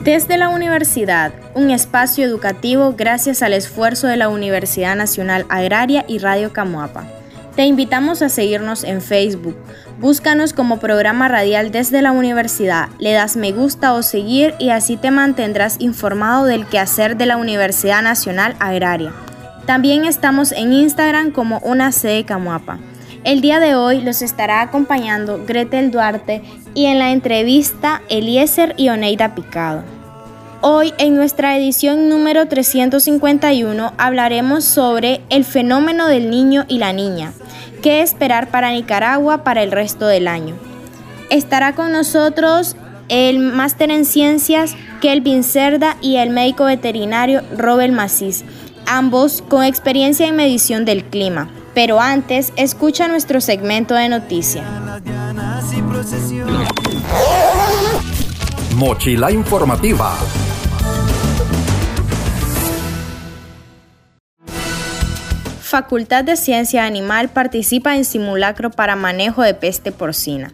Desde la universidad, un espacio educativo gracias al esfuerzo de la Universidad Nacional Agraria y Radio Camuapa. Te invitamos a seguirnos en Facebook. Búscanos como programa radial desde la universidad, le das me gusta o seguir y así te mantendrás informado del quehacer de la Universidad Nacional Agraria. También estamos en Instagram como una sede Camuapa. El día de hoy los estará acompañando Gretel Duarte y en la entrevista Eliezer y Oneida Picado. Hoy en nuestra edición número 351 hablaremos sobre el fenómeno del niño y la niña, qué esperar para Nicaragua para el resto del año. Estará con nosotros el máster en ciencias Kelvin Cerda y el médico veterinario Robert Macís, ambos con experiencia en medición del clima. Pero antes, escucha nuestro segmento de noticias. Mochila informativa. Facultad de Ciencia Animal participa en simulacro para manejo de peste porcina.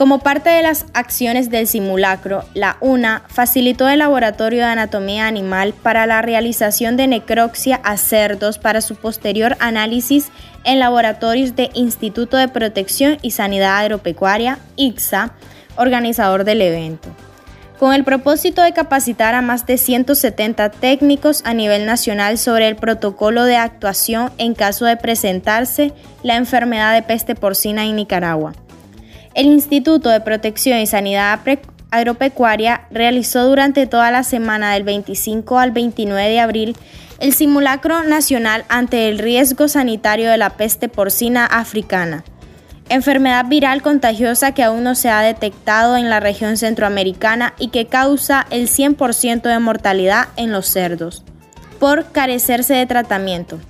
Como parte de las acciones del simulacro, la UNA facilitó el Laboratorio de Anatomía Animal para la realización de necropsia a cerdos para su posterior análisis en laboratorios de Instituto de Protección y Sanidad Agropecuaria, ICSA, organizador del evento. Con el propósito de capacitar a más de 170 técnicos a nivel nacional sobre el protocolo de actuación en caso de presentarse la enfermedad de peste porcina en Nicaragua. El Instituto de Protección y Sanidad Agropecuaria realizó durante toda la semana del 25 al 29 de abril el simulacro nacional ante el riesgo sanitario de la peste porcina africana, enfermedad viral contagiosa que aún no se ha detectado en la región centroamericana y que causa el 100% de mortalidad en los cerdos, por carecerse de tratamiento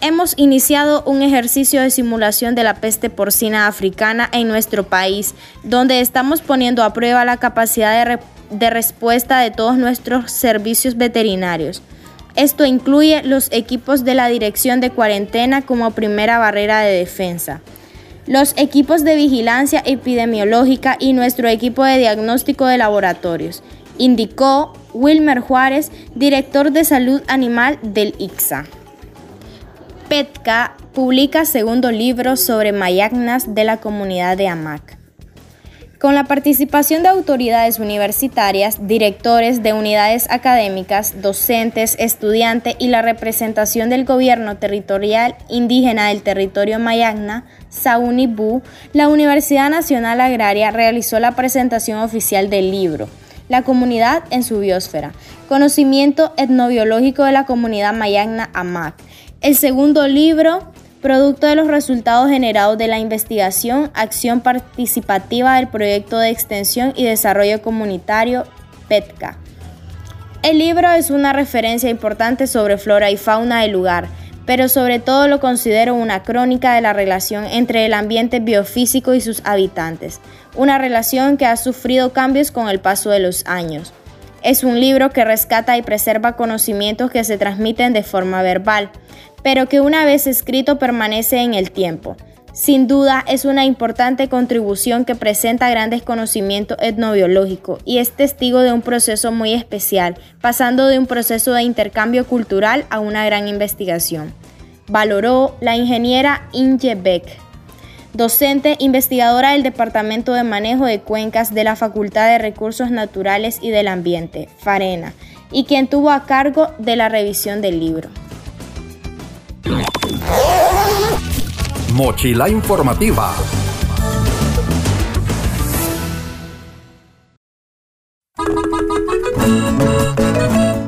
hemos iniciado un ejercicio de simulación de la peste porcina africana en nuestro país, donde estamos poniendo a prueba la capacidad de, respuesta de todos nuestros servicios veterinarios. Esto incluye los equipos de la Dirección de Cuarentena como primera barrera de defensa, los equipos de vigilancia epidemiológica y nuestro equipo de diagnóstico de laboratorios, indicó Wilmer Juárez, director de salud animal del ICSA. PETCA publica segundo libro sobre mayagnas de la comunidad de Amac. Con la participación de autoridades universitarias, directores de unidades académicas, docentes, estudiantes y la representación del gobierno territorial indígena del territorio Mayagna, Saunibu, la Universidad Nacional Agraria realizó la presentación oficial del libro, La comunidad en su biosfera, conocimiento etnobiológico de la comunidad Mayagna Amac, el segundo libro, producto de los resultados generados de la investigación, acción participativa del proyecto de extensión y desarrollo comunitario PETCA. El libro es una referencia importante sobre flora y fauna del lugar, pero sobre todo lo considero una crónica de la relación entre el ambiente biofísico y sus habitantes, una relación que ha sufrido cambios con el paso de los años. Es un libro que rescata y preserva conocimientos que se transmiten de forma verbal, pero que una vez escrito permanece en el tiempo. Sin duda es una importante contribución que presenta grandes conocimientos etnobiológicos y es testigo de un proceso muy especial, pasando de un proceso de intercambio cultural a una gran investigación. Valoró la ingeniera Inge Beck, docente investigadora del Departamento de Manejo de Cuencas de la Facultad de Recursos Naturales y del Ambiente, FARENA, y quien tuvo a cargo de la revisión del libro. Mochila informativa.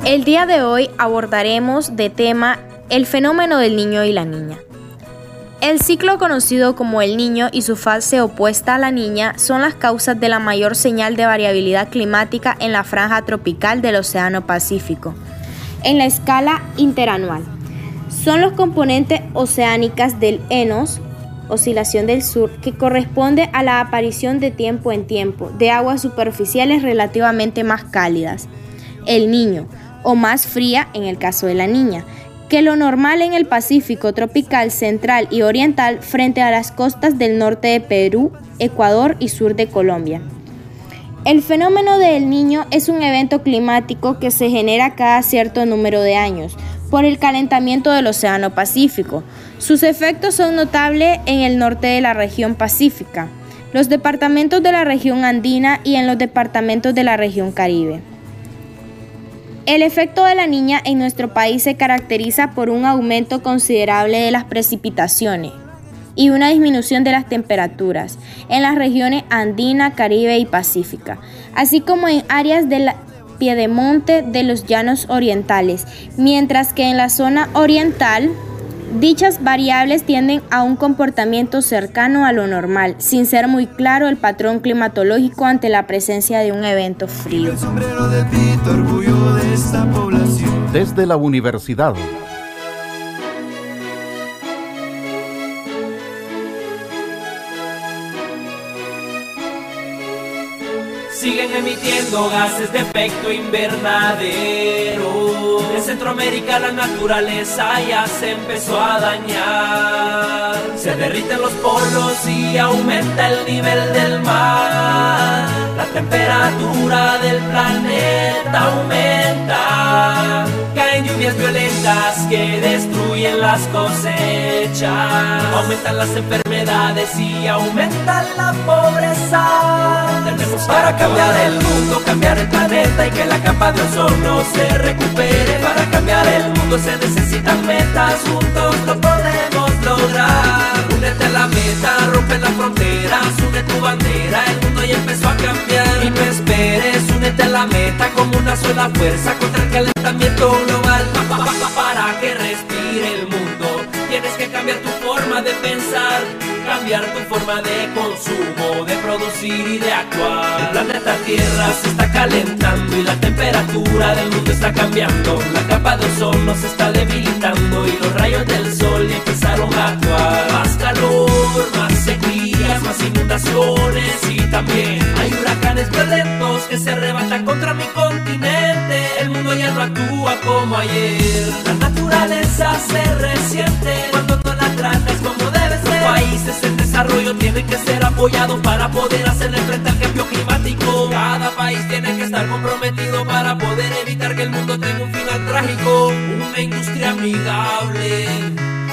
El día de hoy abordaremos de tema el fenómeno del niño y la niña. El ciclo conocido como el niño y su fase opuesta a la niña son las causas de la mayor señal de variabilidad climática en la franja tropical del Océano Pacífico. En la escala interanual, son los componentes oceánicas del ENOS, oscilación del sur, que corresponde a la aparición de tiempo en tiempo de aguas superficiales relativamente más cálidas. El niño, o más fría en el caso de la niña, que lo normal en el Pacífico tropical central y oriental frente a las costas del norte de Perú, Ecuador y sur de Colombia. El fenómeno del niño es un evento climático que se genera cada cierto número de años por el calentamiento del Océano Pacífico. Sus efectos son notables en el norte de la región pacífica, los departamentos de la región andina y en los departamentos de la región caribe. El efecto de la niña en nuestro país se caracteriza por un aumento considerable de las precipitaciones y una disminución de las temperaturas en las regiones andina, caribe y pacífica, así como en áreas del piedemonte de los llanos orientales, mientras que en la zona oriental Dichas variables tienden a un comportamiento cercano a lo normal, sin ser muy claro el patrón climatológico ante la presencia de un evento frío. Desde la universidad emitiendo gases de efecto invernadero. En Centroamérica la naturaleza ya se empezó a dañar. Se derriten los polos y aumenta el nivel del mar. La temperatura del planeta aumenta. Caen lluvias violentas que destruyen las cosechas. Aumentan las enfermedades y aumenta la pobreza. Tenemos para cambiar el mundo, cambiar el planeta y que la capa de ozono se recupere. Para cambiar el mundo se necesitan metas, juntos lo podemos lograr. Únete a la meta, rompe las fronteras, une tu bandera, el mundo ya empezó a cambiar. Y no esperes, únete a la meta como una sola fuerza contra el calentamiento global. Para que respire el mundo, tienes que cambiar tu forma de pensar cambiar tu forma de consumo, de producir y de actuar. El planeta Tierra se está calentando y la temperatura del mundo está cambiando. La capa de ozono se está debilitando y los rayos del sol empezaron a actuar. Más calor, más sequías, más inundaciones y también hay huracanes violentos que se arrebatan contra mi continente. El mundo ya no actúa como ayer. La naturaleza se resiente apoyados para poder hacerle frente al cambio climático. Cada país tiene que estar comprometido para poder evitar que el mundo tenga un final trágico. Una industria amigable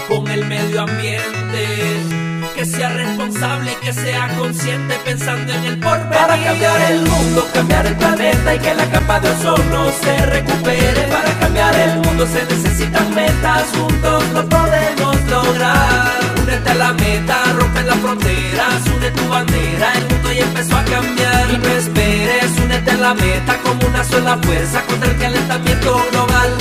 con el medio ambiente que sea responsable y que sea consciente pensando en el porvenir. Para cambiar el mundo, cambiar el planeta y que la capa de ozono se recupere. Para cambiar el mundo se necesitan metas, juntos lo podemos lograr. Únete a la meta, rompe las fronteras, une tu bandera, el mundo ya empezó a cambiar. Y no esperes, únete a la meta como una sola fuerza contra el calentamiento global.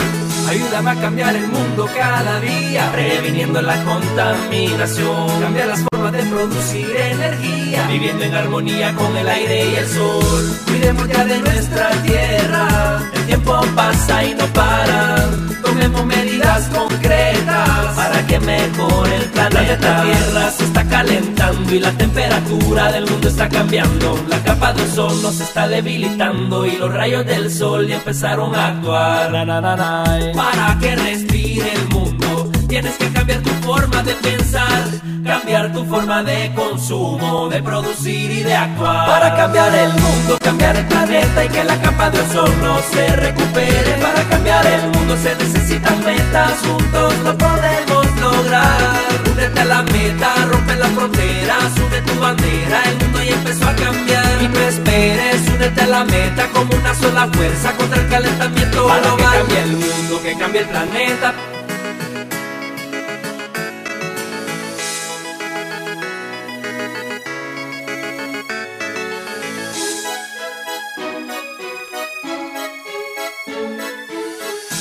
Ayúdame a cambiar el mundo cada día, previniendo la contaminación. Cambiar las formas de producir energía, viviendo en armonía con el aire y el sol. Cuidemos ya de nuestra tierra, el tiempo pasa y no para. Tomemos medidas concretas mejore el planeta. La tierra se está calentando y la temperatura del mundo está cambiando. La capa de ozono se está debilitando y los rayos del sol ya empezaron a actuar. Na. Para que respire el mundo, tienes que cambiar tu forma de pensar, cambiar tu forma de consumo, de producir y de actuar. Para cambiar el mundo, cambiar el planeta y que la capa de ozono se recupere. Para cambiar el mundo se necesitan metas, juntos lo podemos lograr. Únete a la meta, rompe las fronteras, une tu bandera, el mundo ya empezó a cambiar. Y no esperes, únete a la meta como una sola fuerza contra el calentamiento Para global. que cambie el mundo, que cambie el planeta.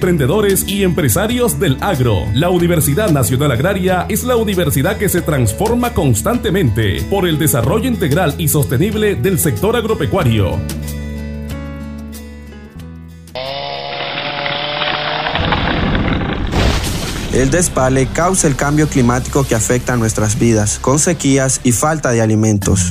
emprendedores y empresarios del agro. La Universidad Nacional Agraria es la universidad que se transforma constantemente por el desarrollo integral y sostenible del sector agropecuario. El despale causa el cambio climático que afecta a nuestras vidas, con sequías y falta de alimentos.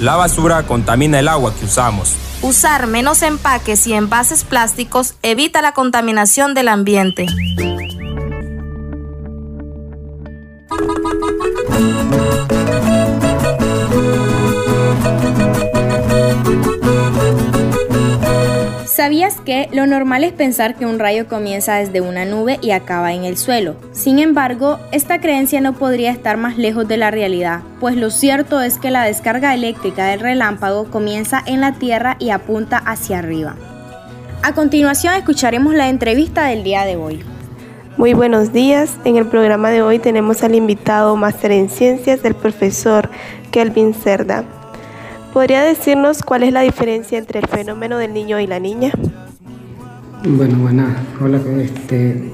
La basura contamina el agua que usamos. Usar menos empaques y envases plásticos evita la contaminación del ambiente. ¿Sabías que lo normal es pensar que un rayo comienza desde una nube y acaba en el suelo? Sin embargo, esta creencia no podría estar más lejos de la realidad, pues lo cierto es que la descarga eléctrica del relámpago comienza en la Tierra y apunta hacia arriba. A continuación escucharemos la entrevista del día de hoy. Muy buenos días. En el programa de hoy tenemos al invitado máster en ciencias del profesor Kelvin Cerda. ¿Podría decirnos cuál es la diferencia entre el fenómeno del niño y la niña? Bueno, bueno, hola, este,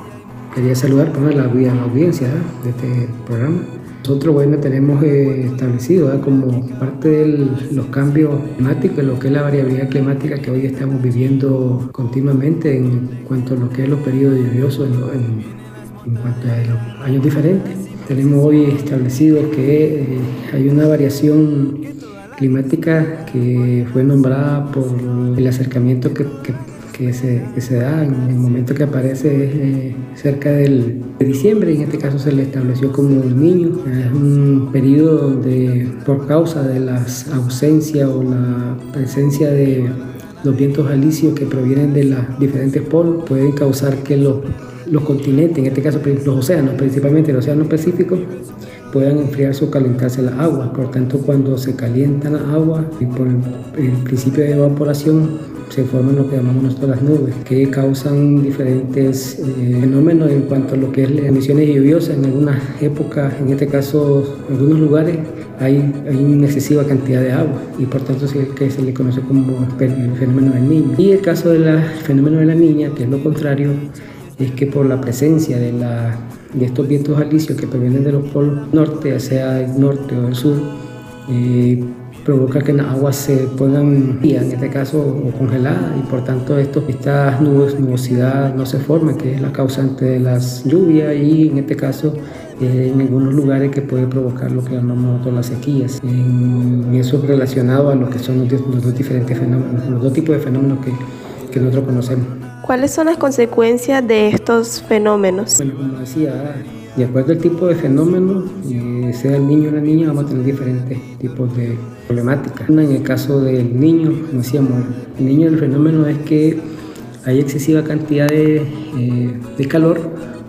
quería saludar a la, la audiencia de este programa. Nosotros, bueno, tenemos eh, establecido como parte de los cambios climáticos, lo que es la variabilidad climática que hoy estamos viviendo continuamente en cuanto a lo que es los periodos lluviosos, en, en cuanto a los años diferentes. Tenemos hoy establecido que eh, hay una variación climática que fue nombrada por el acercamiento que, que, se, que se, da en el momento que aparece eh, cerca del, de diciembre, en este caso se le estableció como el niño. Es un periodo donde por causa de la ausencia o la presencia de los vientos alisios que provienen de los diferentes polos pueden causar que los, los continentes, en este caso los océanos, principalmente el Océano Pacífico, puedan enfriarse o calentarse las aguas. Por tanto, cuando se calientan las aguas y por el, principio de evaporación se forman lo que llamamos nosotros las nubes, que causan diferentes eh, fenómenos en cuanto a lo que es las emisiones lluviosas. En algunas épocas, en este caso, en algunos lugares, hay, hay una excesiva cantidad de agua y por tanto es que se le conoce como el fenómeno del niño. Y el caso del fenómeno de la niña, que es lo contrario, es que por la presencia de la de estos vientos alisios que provienen de los polos norte, ya sea el norte o el sur, eh, provoca que las aguas se pongan en este caso, o congeladas, y por tanto esto, estas nubes, nubosidad no se forma, que es la causante de las lluvias, y en este caso eh, en algunos lugares que puede provocar lo que llamamos nosotros las sequías. En, eso relacionado a lo que son los, dos diferentes fenómenos, los dos tipos de fenómenos que nosotros conocemos. ¿Cuáles son las consecuencias de estos fenómenos? Bueno, como decía, de acuerdo al tipo de fenómeno, eh, sea el niño o la niña, vamos a tener diferentes tipos de problemáticas. En el caso del niño, como decíamos, el niño el fenómeno es que hay excesiva cantidad de, eh, calor,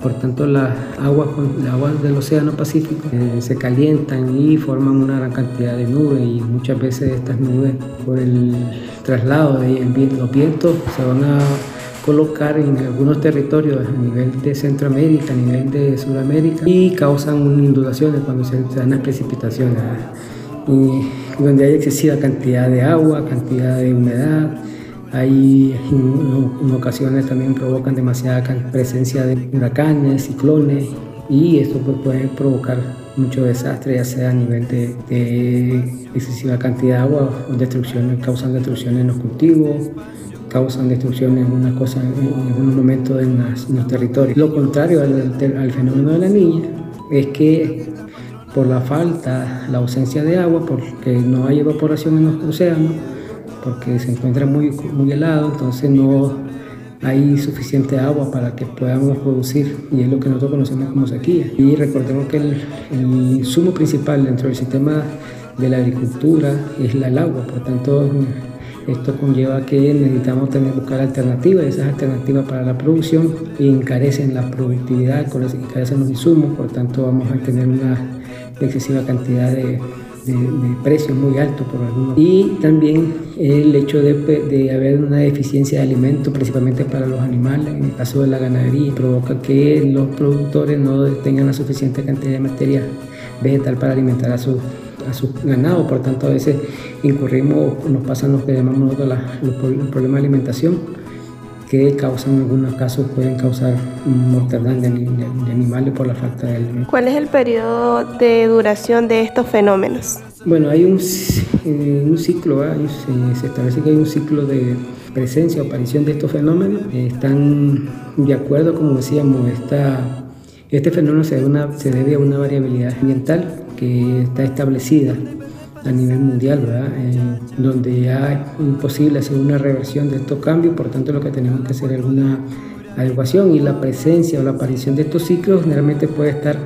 por tanto las aguas, las aguas del Océano Pacífico eh, se calientan y forman una gran cantidad de nubes y muchas veces estas nubes por el traslado de los vientos se van a colocar en algunos territorios a nivel de Centroamérica, a nivel de Sudamérica y causan inundaciones cuando se, dan las precipitaciones, y donde hay excesiva cantidad de agua, cantidad de humedad. Hay en, ocasiones también provocan demasiada presencia de huracanes, ciclones y esto pues, puede provocar mucho desastre, ya sea a nivel de, excesiva cantidad de agua, destrucciones, causan destrucciones en los cultivos, causan destrucción en una cosa, en algún momento en, los territorios. Lo contrario al, fenómeno de la niña es que por la falta, la ausencia de agua, porque no hay evaporación en los océanos, porque se encuentra muy, muy helado, entonces no hay suficiente agua para que podamos producir y es lo que nosotros conocemos como sequía. Y recordemos que el, insumo principal dentro del sistema de la agricultura es el agua, por tanto esto conlleva que necesitamos tener, buscar alternativas, esas alternativas para la producción encarecen la productividad, encarecen los insumos, por tanto vamos a tener una excesiva cantidad de, precios muy altos por algunos. Y también el hecho de, de, haber una deficiencia de alimentos, principalmente para los animales, en el caso de la ganadería, provoca que los productores no tengan la suficiente cantidad de materia vegetal para alimentar a su, a su ganado. Por tanto, a veces incurrimos, nos pasan los que llamamos los, los problemas de alimentación que causan en algunos casos pueden causar mortandad de, animales por la falta de alimento. ¿Cuál es el periodo de duración de estos fenómenos? Bueno, hay un, eh, un ciclo, se, establece que hay un ciclo de presencia o aparición de estos fenómenos. están de acuerdo, como decíamos, esta, este fenómeno se debe, se debe a una variabilidad ambiental que está establecida a nivel mundial, ¿verdad? Eh, donde ya es imposible hacer una reversión de estos cambios, por tanto lo que tenemos que hacer es una adecuación y la presencia o la aparición de estos ciclos generalmente puede estar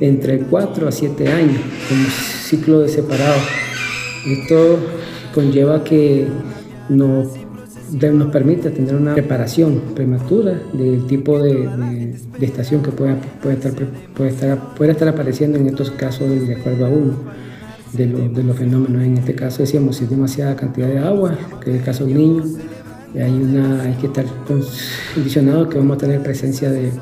entre 4 a 7 años como ciclo de separado. Esto conlleva que nos, nos permite tener una preparación prematura del tipo de, estación que puede, puede, estar, puede, estar, apareciendo en estos casos de acuerdo a uno de, los fenómenos. En este caso decíamos, si es demasiada cantidad de agua, que es el caso del niño, hay, una, hay que estar condicionado que vamos a tener presencia de,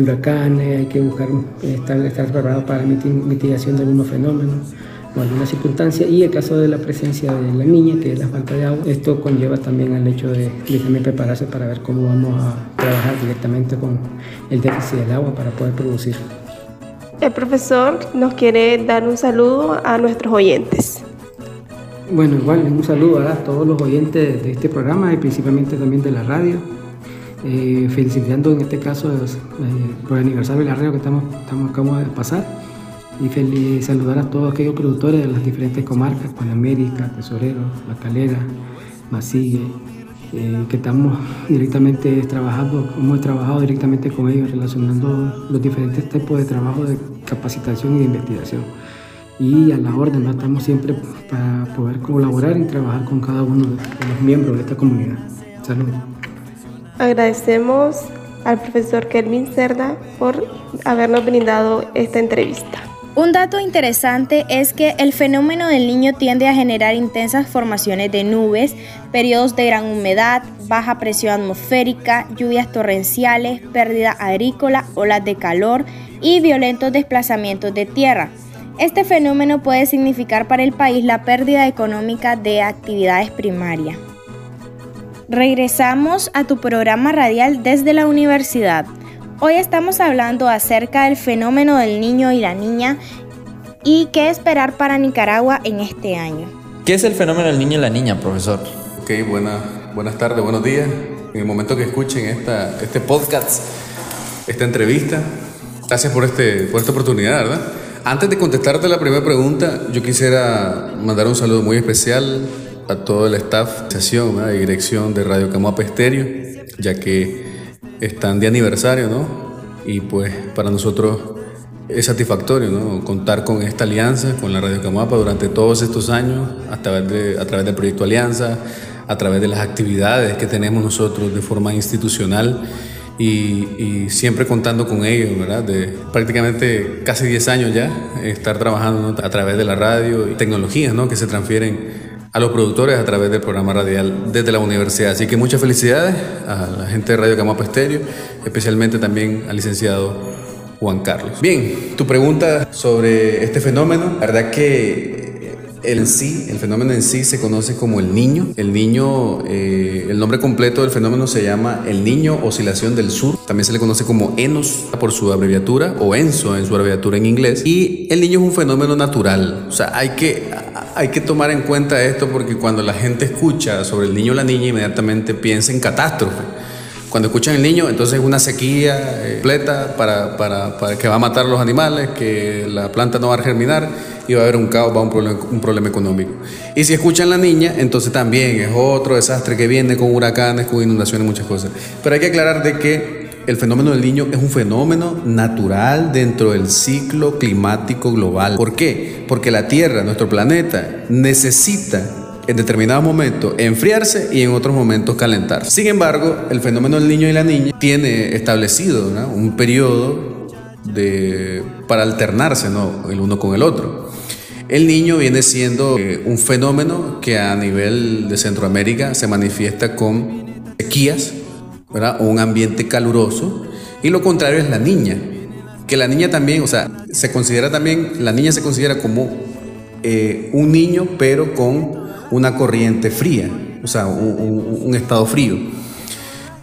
huracanes, hay que buscar estar, estar preparados para mitigación de algunos fenómenos o alguna circunstancia y el caso de la presencia de la niña, que es la falta de agua, esto conlleva también al hecho de, de también prepararse para ver cómo vamos a trabajar directamente con el déficit del agua para poder producir. El profesor nos quiere dar un saludo a nuestros oyentes. Bueno, igual un saludo a todos los oyentes de este programa y principalmente también de la radio. Eh, felicitando en este caso eh, por el aniversario de la radio que estamos, estamos acabamos de pasar y feliz, saludar a todos aquellos productores de las diferentes comarcas, Panamérica, Tesorero, La Calera, Masigue, eh, que estamos directamente trabajando, hemos trabajado directamente con ellos relacionando los diferentes tipos de trabajo de capacitación y de investigación. Y a la orden, estamos siempre para poder colaborar y trabajar con cada uno de los miembros de esta comunidad. Saludos. Agradecemos al profesor Kelvin Cerda por habernos brindado esta entrevista. Un dato interesante es que el fenómeno del niño tiende a generar intensas formaciones de nubes, periodos de gran humedad, baja presión atmosférica, lluvias torrenciales, pérdida agrícola, olas de calor y violentos desplazamientos de tierra. Este fenómeno puede significar para el país la pérdida económica de actividades primarias. Regresamos a tu programa radial desde la universidad. Hoy estamos hablando acerca del fenómeno del niño y la niña y qué esperar para Nicaragua en este año. ¿Qué es el fenómeno del niño y la niña, profesor? Ok, buena, buenas tardes, buenos días. En el momento que escuchen esta, este podcast, esta entrevista, gracias por, este, por esta oportunidad, ¿verdad? Antes de contestarte la primera pregunta, yo quisiera mandar un saludo muy especial a todo el staff y dirección de Radio Camuapa Estéreo, ya que están de aniversario, ¿no? Y pues para nosotros es satisfactorio, ¿no? Contar con esta alianza, con la Radio Camapa durante todos estos años, a través, de, a través del proyecto Alianza, a través de las actividades que tenemos nosotros de forma institucional y, siempre contando con ellos, ¿verdad? De prácticamente casi 10 años ya, estar trabajando a través de la radio y tecnologías, ¿no? Que se transfieren a los productores a través del programa radial desde la universidad. Así que muchas felicidades a la gente de Radio Camapa Estéreo, especialmente también al licenciado Juan Carlos. Bien, tu pregunta sobre este fenómeno, la verdad que el sí, el fenómeno en sí se conoce como el niño. El niño, eh, el nombre completo del fenómeno se llama el niño oscilación del sur. También se le conoce como ENOS por su abreviatura o ENSO en su abreviatura en inglés. Y el niño es un fenómeno natural. O sea, hay que, hay que tomar en cuenta esto porque cuando la gente escucha sobre el niño o la niña inmediatamente piensa en catástrofe. Cuando escuchan el niño, entonces una sequía eh, completa para, para, para, que va a matar a los animales, que la planta no va a germinar y va a haber un caos, va a un problema, un problema económico. Y si escuchan la niña, entonces también es otro desastre que viene con huracanes, con inundaciones, muchas cosas. Pero hay que aclarar de que el fenómeno del niño es un fenómeno natural dentro del ciclo climático global. ¿Por qué? Porque la Tierra, nuestro planeta, necesita en determinados momentos enfriarse y en otros momentos calentarse. Sin embargo, el fenómeno del niño y la niña tiene establecido un periodo de, para alternarse ¿no? el uno con el otro. El niño viene siendo eh, un fenómeno que a nivel de Centroamérica se manifiesta con sequías, un ambiente caluroso, y lo contrario es la niña, que la niña también, o sea, se considera también, la niña se considera como eh, un niño, pero con una corriente fría, o sea, un, estado frío.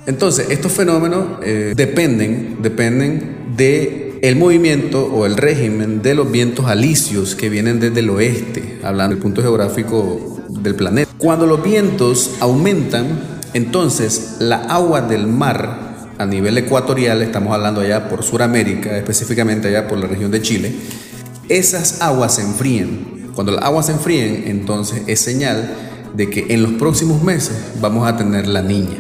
Entonces, estos fenómenos eh, dependen, dependen de el movimiento o el régimen de los vientos alisios que vienen desde el oeste, hablando del punto geográfico del planeta. Cuando los vientos aumentan, entonces la agua del mar a nivel ecuatorial, estamos hablando allá por Sudamérica, específicamente allá por la región de Chile, esas aguas se enfrían cuando las aguas se enfríen, entonces es señal de que en los próximos meses vamos a tener la niña.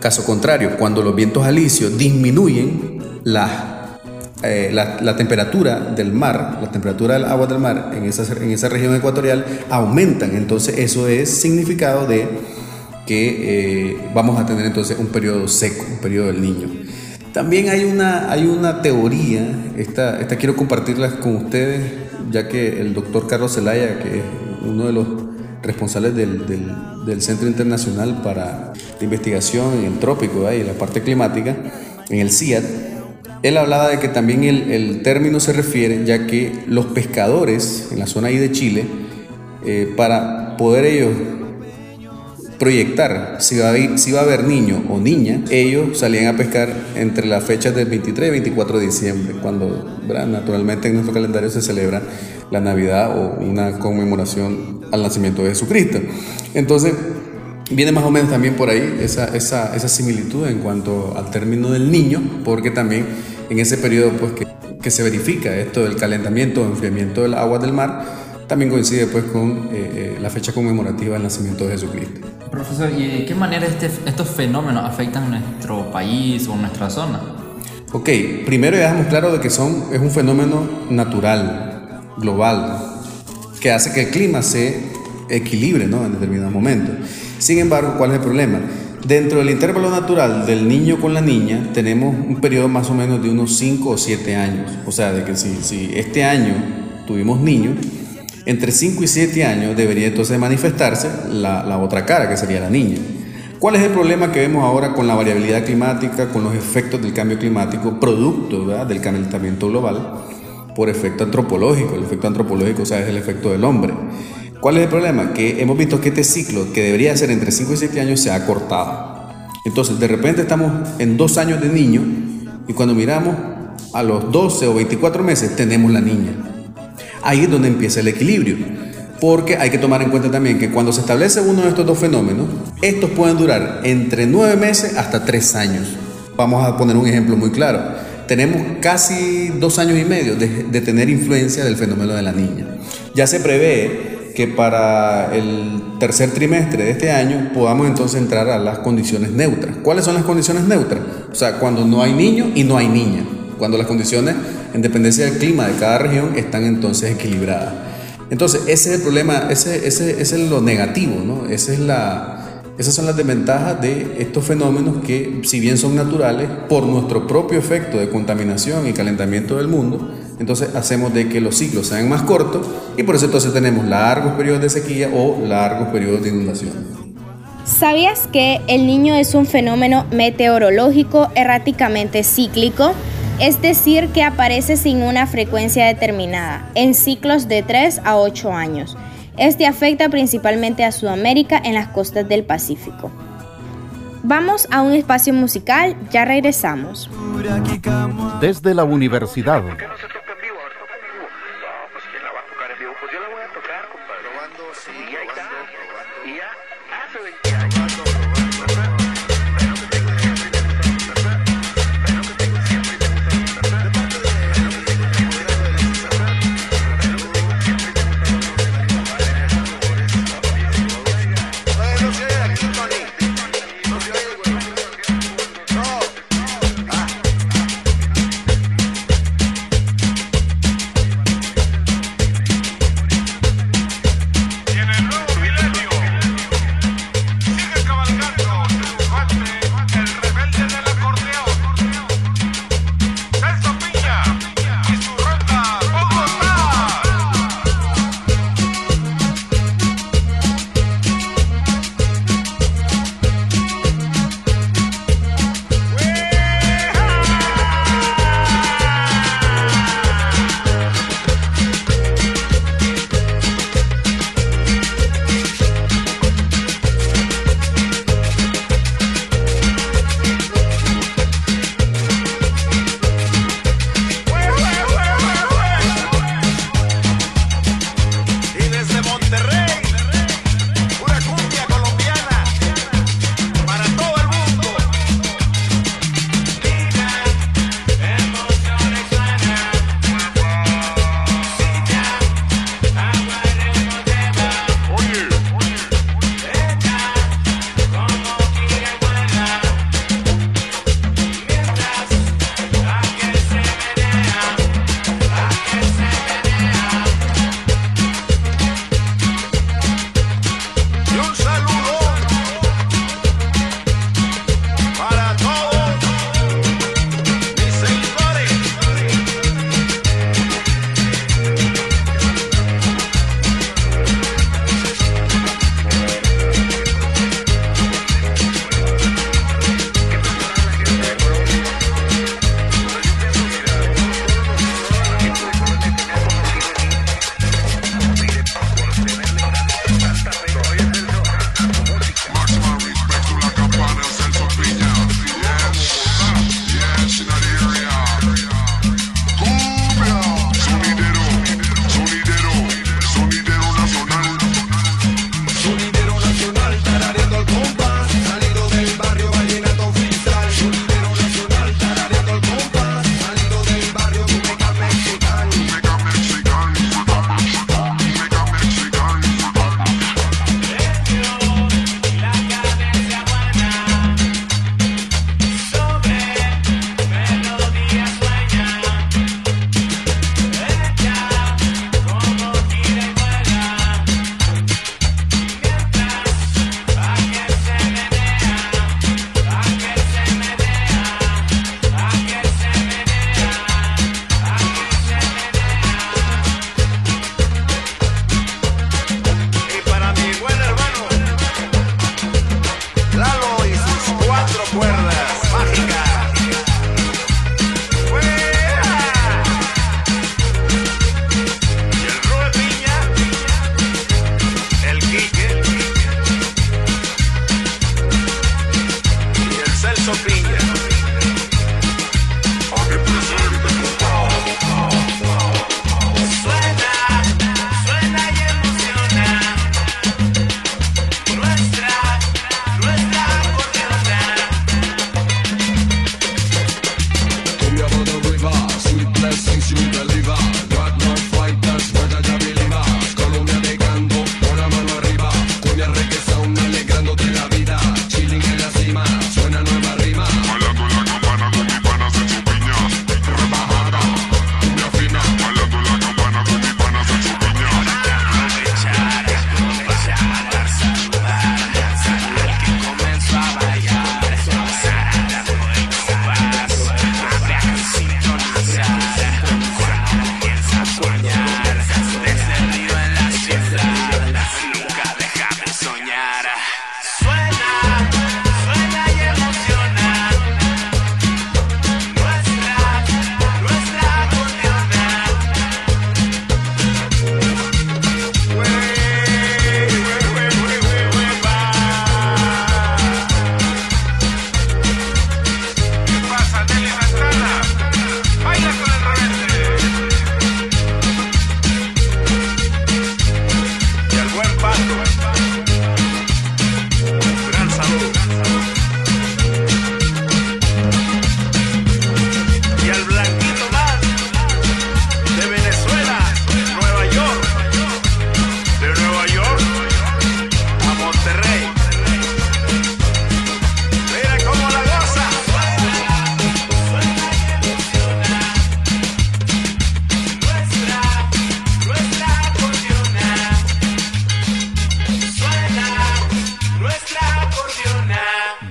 Caso contrario, cuando los vientos alisios disminuyen la, eh, la, temperatura del mar, la temperatura del agua del mar en esa, en esa región ecuatorial aumentan. Entonces eso es significado de que eh, vamos a tener entonces un periodo seco, un periodo del niño. También hay una, hay una teoría, esta, esta quiero compartirla con ustedes, ya que el doctor Carlos Zelaya, que es uno de los responsables del, del, Centro Internacional para la Investigación en el Trópico y la parte climática, en el CIAT, él hablaba de que también el, el, término se refiere, ya que los pescadores en la zona ahí de Chile, eh, para poder ellos proyectar si va, a, si haber niño o niña, ellos salían a pescar entre las fechas del 23 y 24 de diciembre, cuando naturalmente en nuestro calendario se celebra la Navidad o una conmemoración al nacimiento de Jesucristo. Entonces, viene más o menos también por ahí esa, similitud en cuanto al término del niño, porque también en ese periodo pues, que, que se verifica esto del calentamiento o enfriamiento del agua del mar, también coincide pues con eh, eh, la fecha conmemorativa del nacimiento de Jesucristo. Profesor, ¿y de qué manera este, estos fenómenos afectan nuestro país o nuestra zona? Ok, primero ya dejamos claro de que son, es un fenómeno natural, global, que hace que el clima se equilibre ¿no? en determinados momentos. Sin embargo, ¿cuál es el problema? Dentro del intervalo natural del niño con la niña tenemos un periodo más o menos de unos 5 o 7 años. O sea, de que si, si este año tuvimos niños, entre 5 y 7 años debería entonces manifestarse la, otra cara, que sería la niña. ¿Cuál es el problema que vemos ahora con la variabilidad climática, con los efectos del cambio climático, producto del calentamiento global, por efecto antropológico? El efecto antropológico, o sea, es el efecto del hombre. ¿Cuál es el problema? Que hemos visto que este ciclo, que debería ser entre 5 y 7 años, se ha cortado. Entonces, de repente estamos en dos años de niño y cuando miramos a los 12 o 24 meses tenemos la niña. Ahí es donde empieza el equilibrio. Porque hay que tomar en cuenta también que cuando se establece uno de estos dos fenómenos, estos pueden durar entre nueve meses hasta tres años. Vamos a poner un ejemplo muy claro. Tenemos casi dos años y medio de, tener influencia del fenómeno de la niña. Ya se prevé que para el tercer trimestre de este año podamos entonces entrar a las condiciones neutras. ¿Cuáles son las condiciones neutras? O sea, cuando no hay niño y no hay niña. Cuando las condiciones en dependencia del clima de cada región, están entonces equilibradas. Entonces, ese es el problema, ese, ese, ese es lo negativo, ¿no? Esa es la, esas son las desventajas de estos fenómenos que, si bien son naturales, por nuestro propio efecto de contaminación y calentamiento del mundo, entonces hacemos de que los ciclos sean más cortos y por eso entonces tenemos largos periodos de sequía o largos periodos de inundación. ¿Sabías que el niño es un fenómeno meteorológico erráticamente cíclico? Es decir, que aparece sin una frecuencia determinada, en ciclos de 3 a 8 años. Este afecta principalmente a Sudamérica en las costas del Pacífico. Vamos a un espacio musical, ya regresamos. Desde la universidad.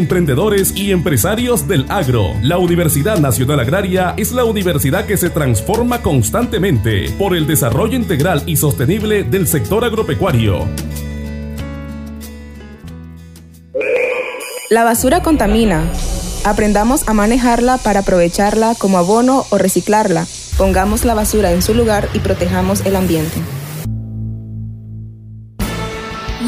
emprendedores y empresarios del agro. La Universidad Nacional Agraria es la universidad que se transforma constantemente por el desarrollo integral y sostenible del sector agropecuario. La basura contamina. Aprendamos a manejarla para aprovecharla como abono o reciclarla. Pongamos la basura en su lugar y protejamos el ambiente.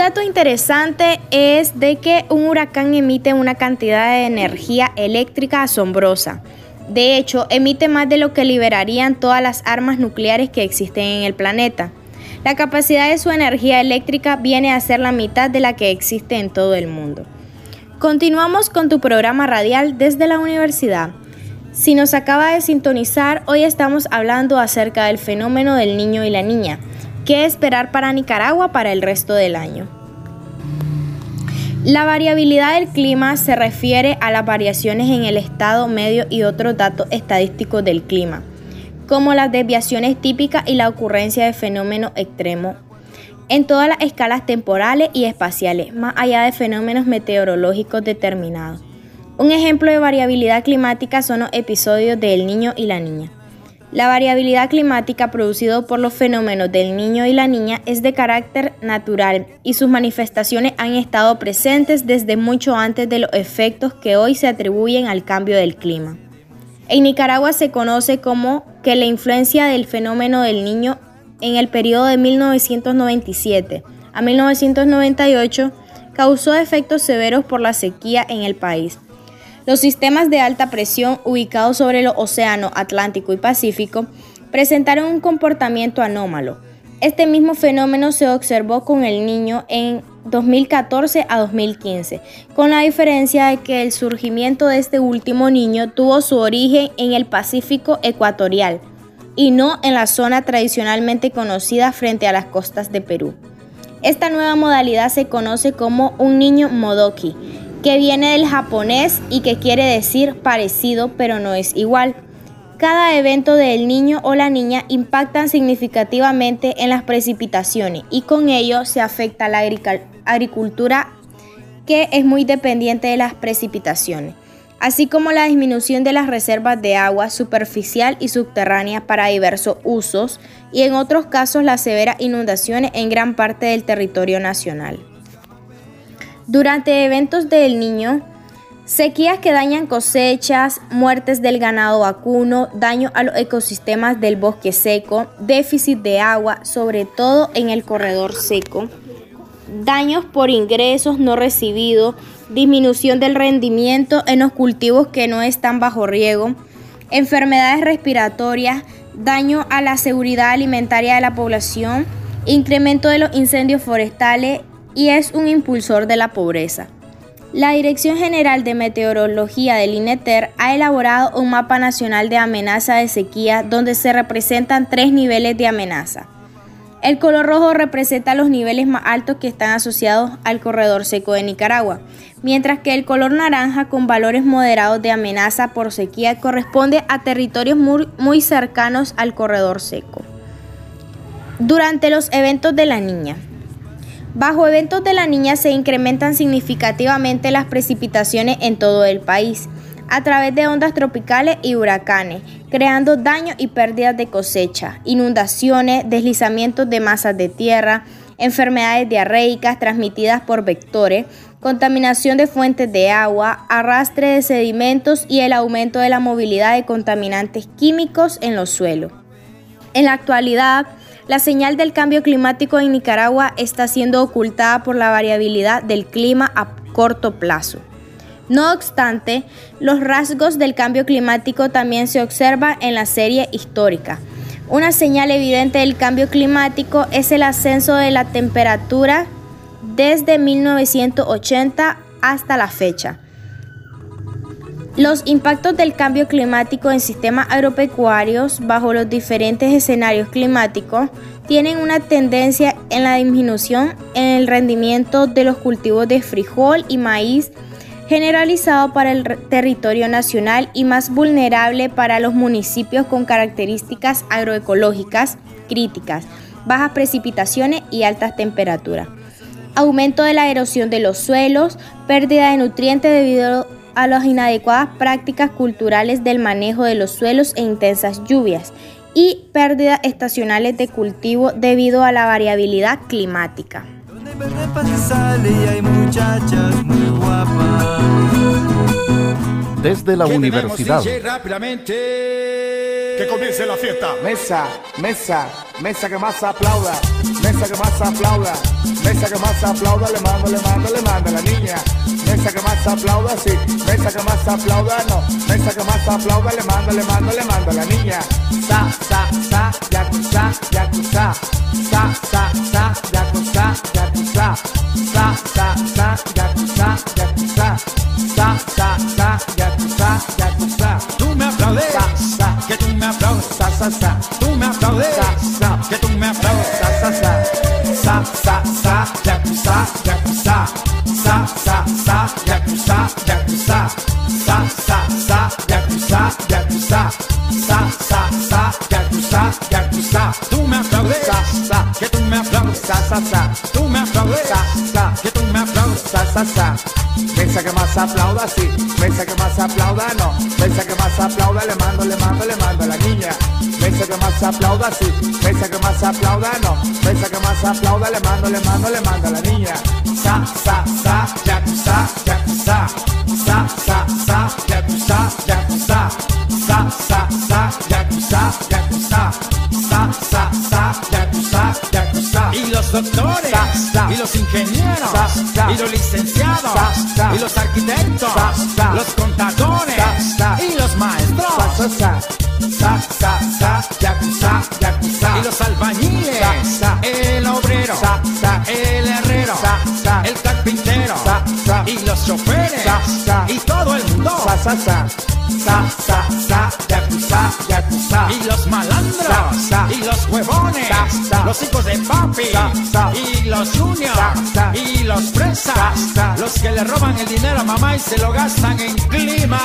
Dato interesante es de que un huracán emite una cantidad de energía eléctrica asombrosa. De hecho, emite más de lo que liberarían todas las armas nucleares que existen en el planeta. La capacidad de su energía eléctrica viene a ser la mitad de la que existe en todo el mundo. Continuamos con tu programa radial desde la universidad. Si nos acaba de sintonizar, hoy estamos hablando acerca del fenómeno del niño y la niña. ¿Qué esperar para Nicaragua para el resto del año? La variabilidad del clima se refiere a las variaciones en el estado medio y otros datos estadísticos del clima, como las desviaciones típicas y la ocurrencia de fenómenos extremos en todas las escalas temporales y espaciales, más allá de fenómenos meteorológicos determinados. Un ejemplo de variabilidad climática son los episodios del niño y la niña. La variabilidad climática producida por los fenómenos del niño y la niña es de carácter natural y sus manifestaciones han estado presentes desde mucho antes de los efectos que hoy se atribuyen al cambio del clima. En Nicaragua se conoce como que la influencia del fenómeno del niño en el periodo de 1997 a 1998 causó efectos severos por la sequía en el país. Los sistemas de alta presión ubicados sobre los océanos Atlántico y Pacífico presentaron un comportamiento anómalo. Este mismo fenómeno se observó con el niño en 2014 a 2015, con la diferencia de que el surgimiento de este último niño tuvo su origen en el Pacífico ecuatorial y no en la zona tradicionalmente conocida frente a las costas de Perú. Esta nueva modalidad se conoce como un niño modoki, que viene del japonés y que quiere decir parecido pero no es igual. Cada evento del niño o la niña impactan significativamente en las precipitaciones y con ello se afecta la agricultura que es muy dependiente de las precipitaciones, así como la disminución de las reservas de agua superficial y subterránea para diversos usos y en otros casos las severas inundaciones en gran parte del territorio nacional. Durante eventos del niño, sequías que dañan cosechas, muertes del ganado vacuno, daño a los ecosistemas del bosque seco, déficit de agua, sobre todo en el corredor seco, daños por ingresos no recibidos, disminución del rendimiento en los cultivos que no están bajo riego, enfermedades respiratorias, daño a la seguridad alimentaria de la población, incremento de los incendios forestales y es un impulsor de la pobreza. La Dirección General de Meteorología del INETER ha elaborado un mapa nacional de amenaza de sequía donde se representan tres niveles de amenaza. El color rojo representa los niveles más altos que están asociados al corredor seco de Nicaragua, mientras que el color naranja con valores moderados de amenaza por sequía corresponde a territorios muy, cercanos al corredor seco. Durante los eventos de la niña. Bajo eventos de la niña se incrementan significativamente las precipitaciones en todo el país a través de ondas tropicales y huracanes, creando daños y pérdidas de cosecha, inundaciones, deslizamientos de masas de tierra, enfermedades diarreicas transmitidas por vectores, contaminación de fuentes de agua, arrastre de sedimentos y el aumento de la movilidad de contaminantes químicos en los suelos. En la actualidad, la señal del cambio climático en Nicaragua está siendo ocultada por la variabilidad del clima a corto plazo. No obstante, los rasgos del cambio climático también se observan en la serie histórica. Una señal evidente del cambio climático es el ascenso de la temperatura desde 1980 hasta la fecha. Los impactos del cambio climático en sistemas agropecuarios bajo los diferentes escenarios climáticos tienen una tendencia en la disminución en el rendimiento de los cultivos de frijol y maíz generalizado para el territorio nacional y más vulnerable para los municipios con características agroecológicas críticas, bajas precipitaciones y altas temperaturas. Aumento de la erosión de los suelos, pérdida de nutrientes debido a las inadecuadas prácticas culturales del manejo de los suelos e intensas lluvias y pérdidas estacionales de cultivo debido a la variabilidad climática desde la universidad. rápidamente. Que comience la fiesta. Mesa, mesa, mesa que más aplauda. Mesa que más aplauda. Mesa que más aplauda. Le mando, le mando, le mando a la niña. Mesa que más aplauda, sí. Mesa que más aplauda, no. Mesa que más aplauda. Le mando, le mando, le mando a la niña. Sa, sa, sa, yakuza, yakuza. Sa, sa, sa, yakuza, yakuza. Sa, sa, sa, yakuza, yakuza. Sa, sa, sa, yakuza, yakuza. Tú me aplaudes, que tú me aplaudes, sa, sa, sa. Tú me aplaudes, Sa, sa, sa, yakuza, yakuza. Sa, sa, sa, yakuza, yakuza. Tú me aplaudes, que tú me aplaudes, sa, sa, sa. Tú me aplaudes, que tú me aplaudes, sa, sa, sa. Mesa que más aplauda, sí. Mesa que más aplauda, no. Mesa que más aplauda, le mando, le mando, le mando a la niña. Mesa que más aplauda, sí. Mesa que más aplauda, no. Mesa que más aplauda, le mando, le mando, le mando a la niña. Sa, sa, sa, yakuza. Los ingenieros, y los licenciados, y los arquitectos, los contadores, y los maestros. Y los albañiles, el obrero, el herrero, el carpintero, y los choferes, y todo el mundo. Sa, sa, sa, los huevones, los hijos de papi, y los juniors, y los fresas, los que le roban el dinero a mamá y se lo gastan en clima.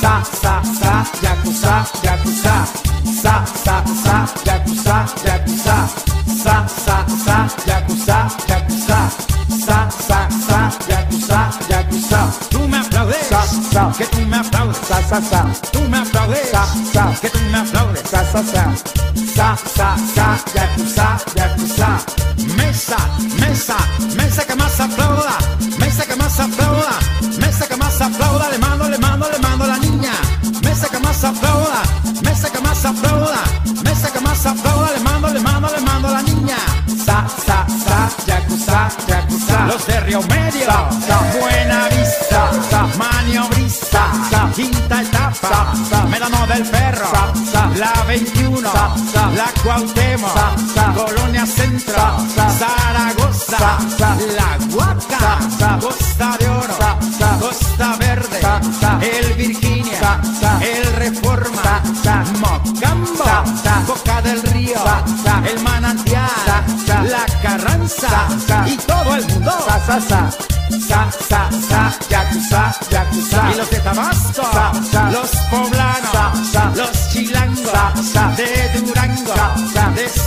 Sa, sa, sa, yakuza, yakuza. Sa, sa, sa, yakuza, yakuza. Sa, sa, sa, yakuza, yakuza. Sa, sa, sa, yakuza, yakuza. Tú me aplaudes, que tú me aplaudes, sa, sa, sa. Tú me aplaudes, que tú me aplaudes, sa, sa, sa. Sa, sa, sa, yakuza, yakuza. Mesa, mesa, mesa que más aplauda, mesa que más aplauda, mesa que más aplauda, le mando, le mando, le mando a la niña. Mesa que más aplauda, mesa que más aplauda, mesa que más aplauda, le mando, le mando, le mando a la niña. Sa, sa, sa, yakuza, yakuza. Los de Río Medio, Buena 21, La Cuauhtémoc, Colonia Centro, Zaragoza, La Huaca, Costa de Oro, Costa Verde, El Virginia, el Reforma, Mocambo, Boca del Río, el Manantial, la Carranza y todo el mundo. Sa, sa, sa, yakuza, yakuza. Y los de Tabasco,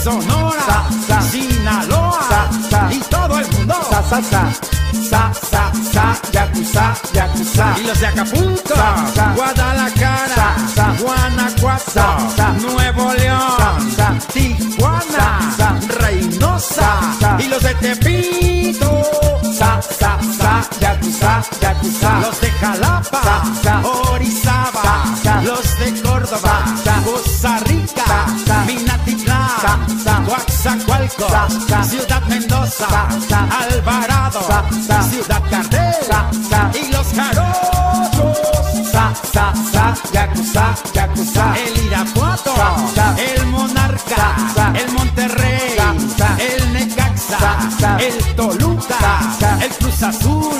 Sonora, Sinaloa y todo el mundo. Sa, sa, sa, sa, sa, sa, yakuza, yakuza. Y los de Acapulco, Guadalajara, Guanajuato, Nuevo León, Tijuana, Reynosa y los de Tepito. Sa, sa, sa, yakuza, yakuza. Los de Jalapa, Orizaba, Ciudad Mendoza, Alvarado, Ciudad Cardel y los Jarochos. Sa, sa, sa, yakuza, yakuza. El Irapuato, el Monarca, el Monterrey, el Necaxa, el Toluca, el Cruz Azul,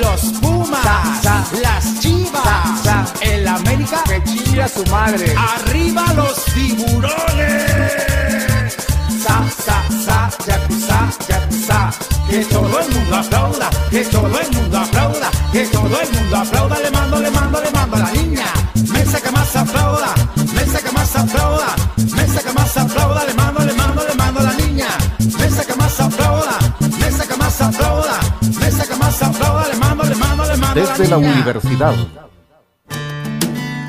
los Pumas, las Chivas, el América que chilla a su madre. Arriba los tiburones. Que todo el mundo aplauda, que todo el mundo aplauda, que todo el mundo aplauda. Le mando, le mando, le mando a la niña. Mesa que más aplauda, mesa que más aplauda, mesa que más aplauda. Le mando, le mando, le mando a la niña. Mesa que más aplauda, mesa que más aplauda, mesa que más aplauda. Le mando, le mando, le mando a la Desde la niña. universidad.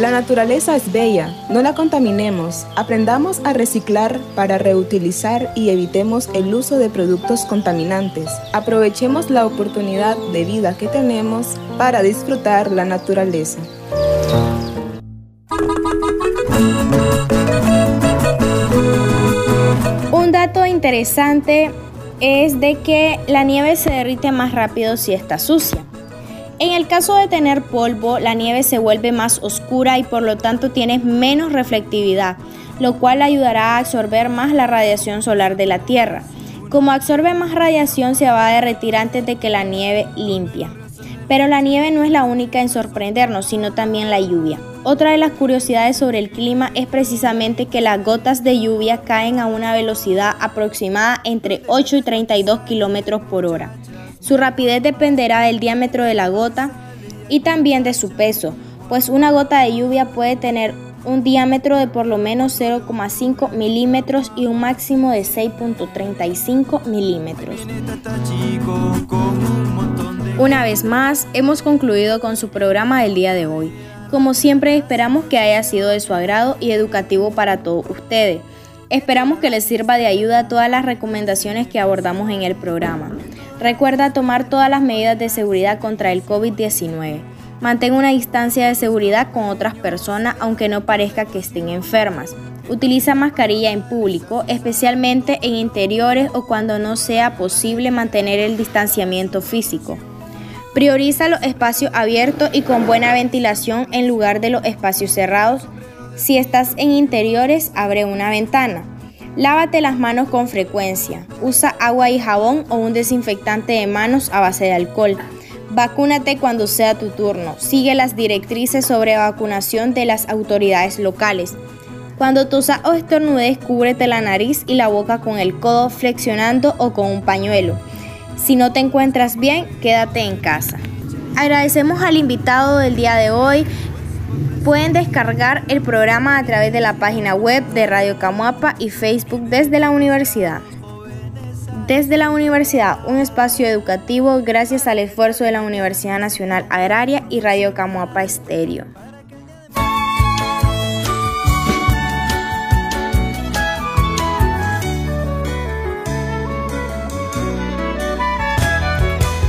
La naturaleza es bella, no la contaminemos. Aprendamos a reciclar para reutilizar y evitemos el uso de productos contaminantes. Aprovechemos la oportunidad de vida que tenemos para disfrutar la naturaleza. Un dato interesante es de que la nieve se derrite más rápido si está sucia. En el caso de tener polvo, la nieve se vuelve más oscura y por lo tanto tiene menos reflectividad, lo cual ayudará a absorber más la radiación solar de la Tierra. Como absorbe más radiación, se va a derretir antes de que la nieve limpia. Pero la nieve no es la única en sorprendernos, sino también la lluvia. Otra de las curiosidades sobre el clima es precisamente que las gotas de lluvia caen a una velocidad aproximada entre 8 y 32 kilómetros por hora. Su rapidez dependerá del diámetro de la gota y también de su peso, pues una gota de lluvia puede tener un diámetro de por lo menos 0,5 milímetros y un máximo de 6.35 milímetros. Una vez más, hemos concluido con su programa del día de hoy. Como siempre, esperamos que haya sido de su agrado y educativo para todos ustedes. Esperamos que les sirva de ayuda todas las recomendaciones que abordamos en el programa. Recuerda tomar todas las medidas de seguridad contra el COVID-19. Mantén una distancia de seguridad con otras personas aunque no parezca que estén enfermas. Utiliza mascarilla en público, especialmente en interiores o cuando no sea posible mantener el distanciamiento físico. Prioriza los espacios abiertos y con buena ventilación en lugar de los espacios cerrados. Si estás en interiores, abre una ventana. Lávate las manos con frecuencia. Usa agua y jabón o un desinfectante de manos a base de alcohol. Vacúnate cuando sea tu turno. Sigue las directrices sobre vacunación de las autoridades locales. Cuando tosas o estornudes, cúbrete la nariz y la boca con el codo flexionando o con un pañuelo. Si no te encuentras bien, quédate en casa. Agradecemos al invitado del día de hoy. Pueden descargar el programa a través de la página web de Radio Camuapa y Facebook desde la universidad. Desde la universidad, un espacio educativo gracias al esfuerzo de la Universidad Nacional Agraria y Radio Camuapa Estéreo.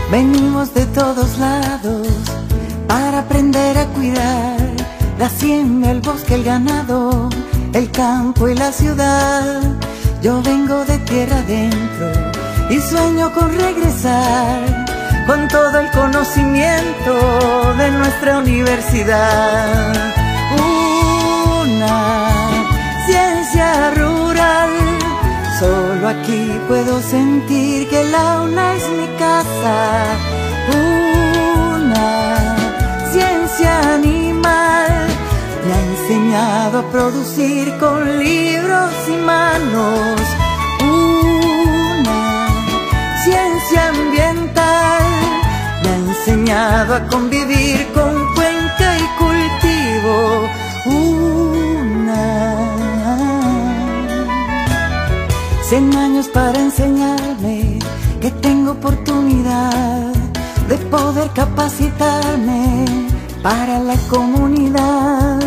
Venimos de todos lados para aprender a cuidar la hacienda, el bosque, el ganado, el campo y la ciudad. Yo vengo de tierra adentro y sueño con regresar con todo el conocimiento de nuestra universidad. Una ciencia rural Solo aquí puedo sentir que la una es mi casa. Una animal me ha enseñado a producir con libros y manos. Una ciencia ambiental me ha enseñado a convivir con cuenca y cultivo. Cien años para enseñarme que tengo oportunidad de poder capacitarme para la comunidad.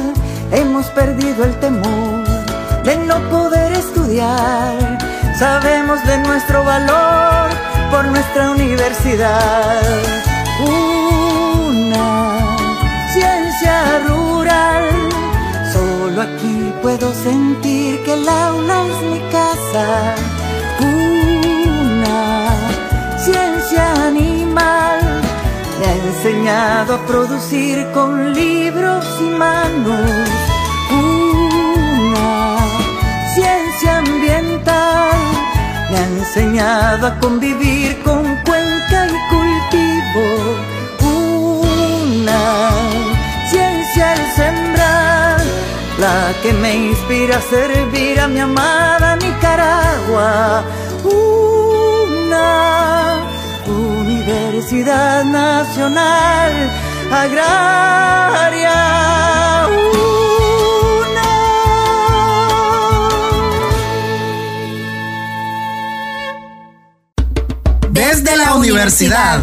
Hemos perdido el temor de no poder estudiar. Sabemos de nuestro valor por nuestra universidad. Una ciencia rural Solo aquí puedo sentir que el aula es mi casa. Enseñado a producir con libros y manos. Una ciencia ambiental me ha enseñado a convivir con cuenca y cultivo. Una ciencia al sembrar la que me inspira a servir a mi amada Nicaragua. Una Universidad Nacional Agraria. Desde la universidad.